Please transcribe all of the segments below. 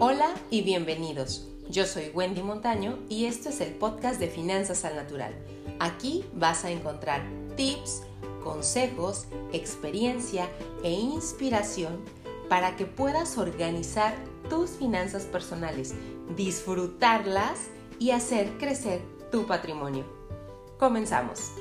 Hola y bienvenidos. Yo soy Wendy Montaño y esto es el podcast de Finanzas al Natural. Aquí vas a encontrar tips, consejos, experiencia e inspiración para que puedas organizar tus finanzas personales, disfrutarlas y hacer crecer tu patrimonio. Comenzamos.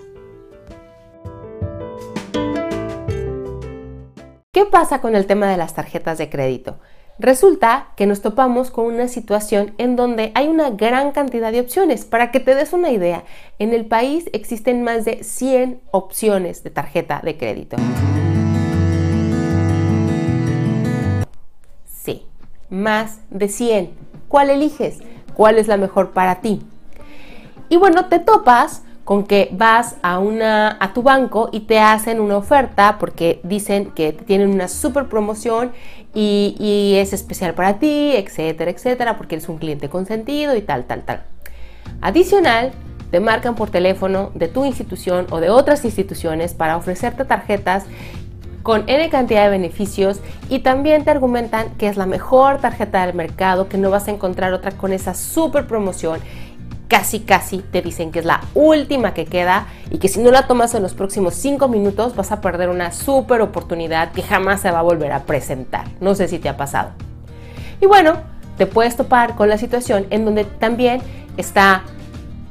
¿Qué pasa con el tema de las tarjetas de crédito? Resulta que nos topamos con una situación en donde hay una gran cantidad de opciones. Para que te des una idea, en el país existen más de 100 opciones de tarjeta de crédito. Sí, más de 100. ¿Cuál eliges? ¿Cuál es la mejor para ti? Y bueno, te topas con que vas a, una, a tu banco y te hacen una oferta porque dicen que tienen una super promoción y, es especial para ti, etcétera, etcétera, porque eres un cliente consentido y tal, tal, tal. Adicional, te marcan por teléfono de tu institución o de otras instituciones para ofrecerte tarjetas con N cantidad de beneficios y también te argumentan que es la mejor tarjeta del mercado, que no vas a encontrar otra con esa super promoción casi casi te dicen que es la última que queda y que si no la tomas en los próximos 5 minutos vas a perder una súper oportunidad que jamás se va a volver a presentar. No sé si te ha pasado. Y bueno, te puedes topar con la situación en donde también está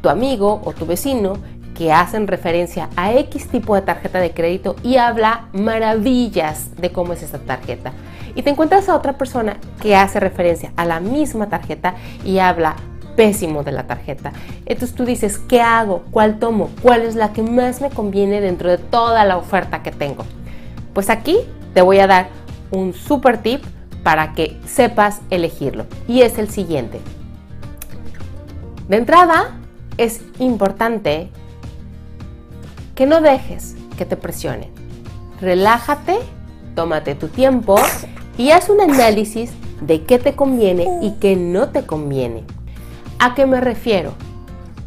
tu amigo o tu vecino que hacen referencia a X tipo de tarjeta de crédito y habla maravillas de cómo es esa tarjeta. Y te encuentras a otra persona que hace referencia a la misma tarjeta y habla pésimo de la tarjeta. Entonces tú dices, ¿qué hago? ¿Cuál tomo? ¿Cuál es la que más me conviene dentro de toda la oferta que tengo? Pues aquí te voy a dar un super tip para que sepas elegirlo. Y es el siguiente. De entrada, es importante que no dejes que te presione. Relájate, tómate tu tiempo y haz un análisis de qué te conviene y qué no te conviene. ¿A qué me refiero?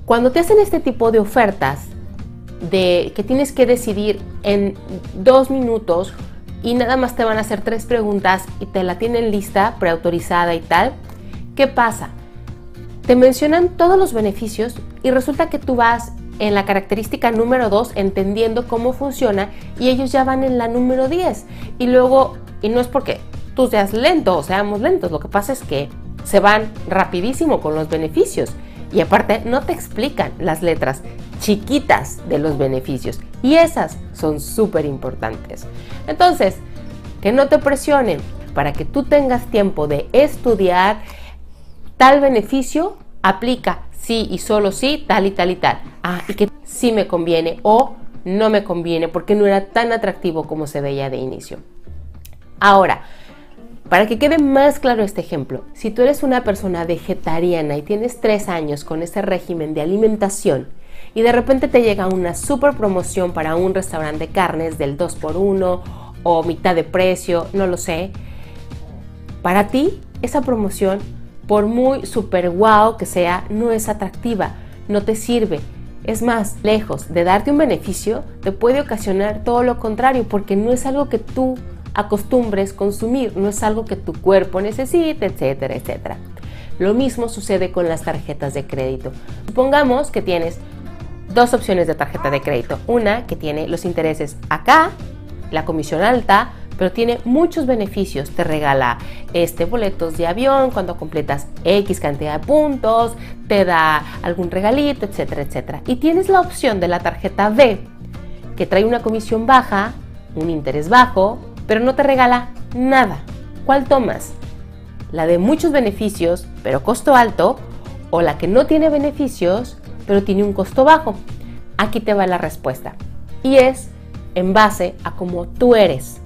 Cuando te hacen este tipo de ofertas de que tienes que decidir en dos minutos y nada más te van a hacer tres preguntas y te la tienen lista, preautorizada y tal, ¿qué pasa? Te mencionan todos los beneficios y resulta que tú vas en la característica número 2 entendiendo cómo funciona y ellos ya van en la número 10. Y luego, y no es porque tú seas lento o seamos lentos, lo que pasa es que se van rapidísimo con los beneficios. Y aparte no te explican las letras chiquitas de los beneficios. Y esas son súper importantes. Entonces, que no te presionen para que tú tengas tiempo de estudiar tal beneficio, aplica sí y solo sí, tal y tal y tal. Ah, y que sí me conviene o no me conviene porque no era tan atractivo como se veía de inicio. Ahora, para que quede más claro este ejemplo, si tú eres una persona vegetariana y tienes tres años con ese régimen de alimentación y de repente te llega una super promoción para un restaurante de carnes del 2x1 o mitad de precio, no lo sé, para ti esa promoción, por muy super wow que sea, no es atractiva, no te sirve. Es más, lejos de darte un beneficio, te puede ocasionar todo lo contrario porque no es algo que tú acostumbres consumir, no es algo que tu cuerpo necesite, etcétera, etcétera. Lo mismo sucede con las tarjetas de crédito. Supongamos que tienes dos opciones de tarjeta de crédito. Una que tiene los intereses acá, la comisión alta, pero tiene muchos beneficios. Te regala este boletos de avión cuando completas X cantidad de puntos, te da algún regalito, etcétera, etcétera. Y tienes la opción de la tarjeta B, que trae una comisión baja, un interés bajo, pero no te regala nada. ¿Cuál tomas? ¿La de muchos beneficios, pero costo alto? ¿O la que no tiene beneficios, pero tiene un costo bajo? Aquí te va la respuesta. Y es en base a cómo tú eres.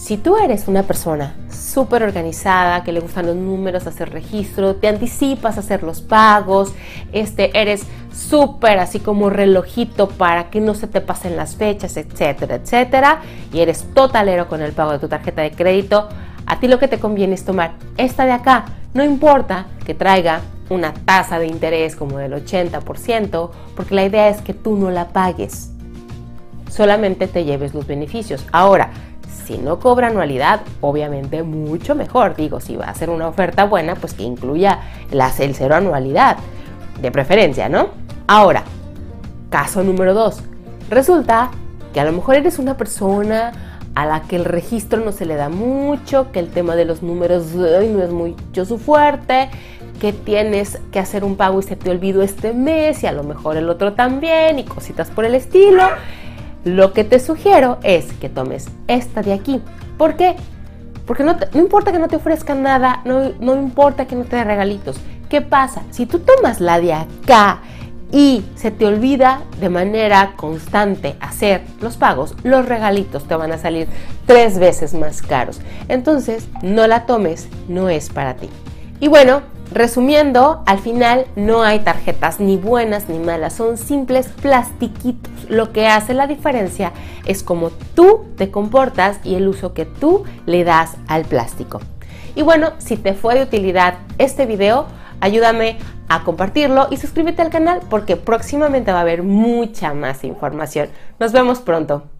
Si tú eres una persona súper organizada, que le gustan los números, hacer registro, te anticipas a hacer los pagos, este, eres súper así como relojito para que no se te pasen las fechas, etcétera, etcétera, y eres totalero con el pago de tu tarjeta de crédito, a ti lo que te conviene es tomar esta de acá, no importa que traiga una tasa de interés como del 80%, porque la idea es que tú no la pagues, solamente te lleves los beneficios. Ahora, Si no cobra anualidad, obviamente mucho mejor. Digo, si va a ser una oferta buena, pues que incluya el cero anualidad, de preferencia, ¿no? Ahora, caso número dos. Resulta que a lo mejor eres una persona a la que el registro no se le da mucho, que el tema de los números no es mucho su fuerte, que tienes que hacer un pago y se te olvidó este mes y a lo mejor el otro también y cositas por el estilo. Lo que te sugiero es que tomes esta de aquí. ¿Por qué? Porque no, importa que no te ofrezcan nada, no, no importa que no te dé regalitos. ¿Qué pasa? Si tú tomas la de acá y se te olvida de manera constante hacer los pagos, los regalitos te van a salir tres veces más caros. Entonces, no la tomes, no es para ti. Y bueno, resumiendo, al final no hay tarjetas ni buenas ni malas, son simples plastiquitos. Lo que hace la diferencia es cómo tú te comportas y el uso que tú le das al plástico. Y bueno, si te fue de utilidad este video, ayúdame a compartirlo y suscríbete al canal porque próximamente va a haber mucha más información. Nos vemos pronto.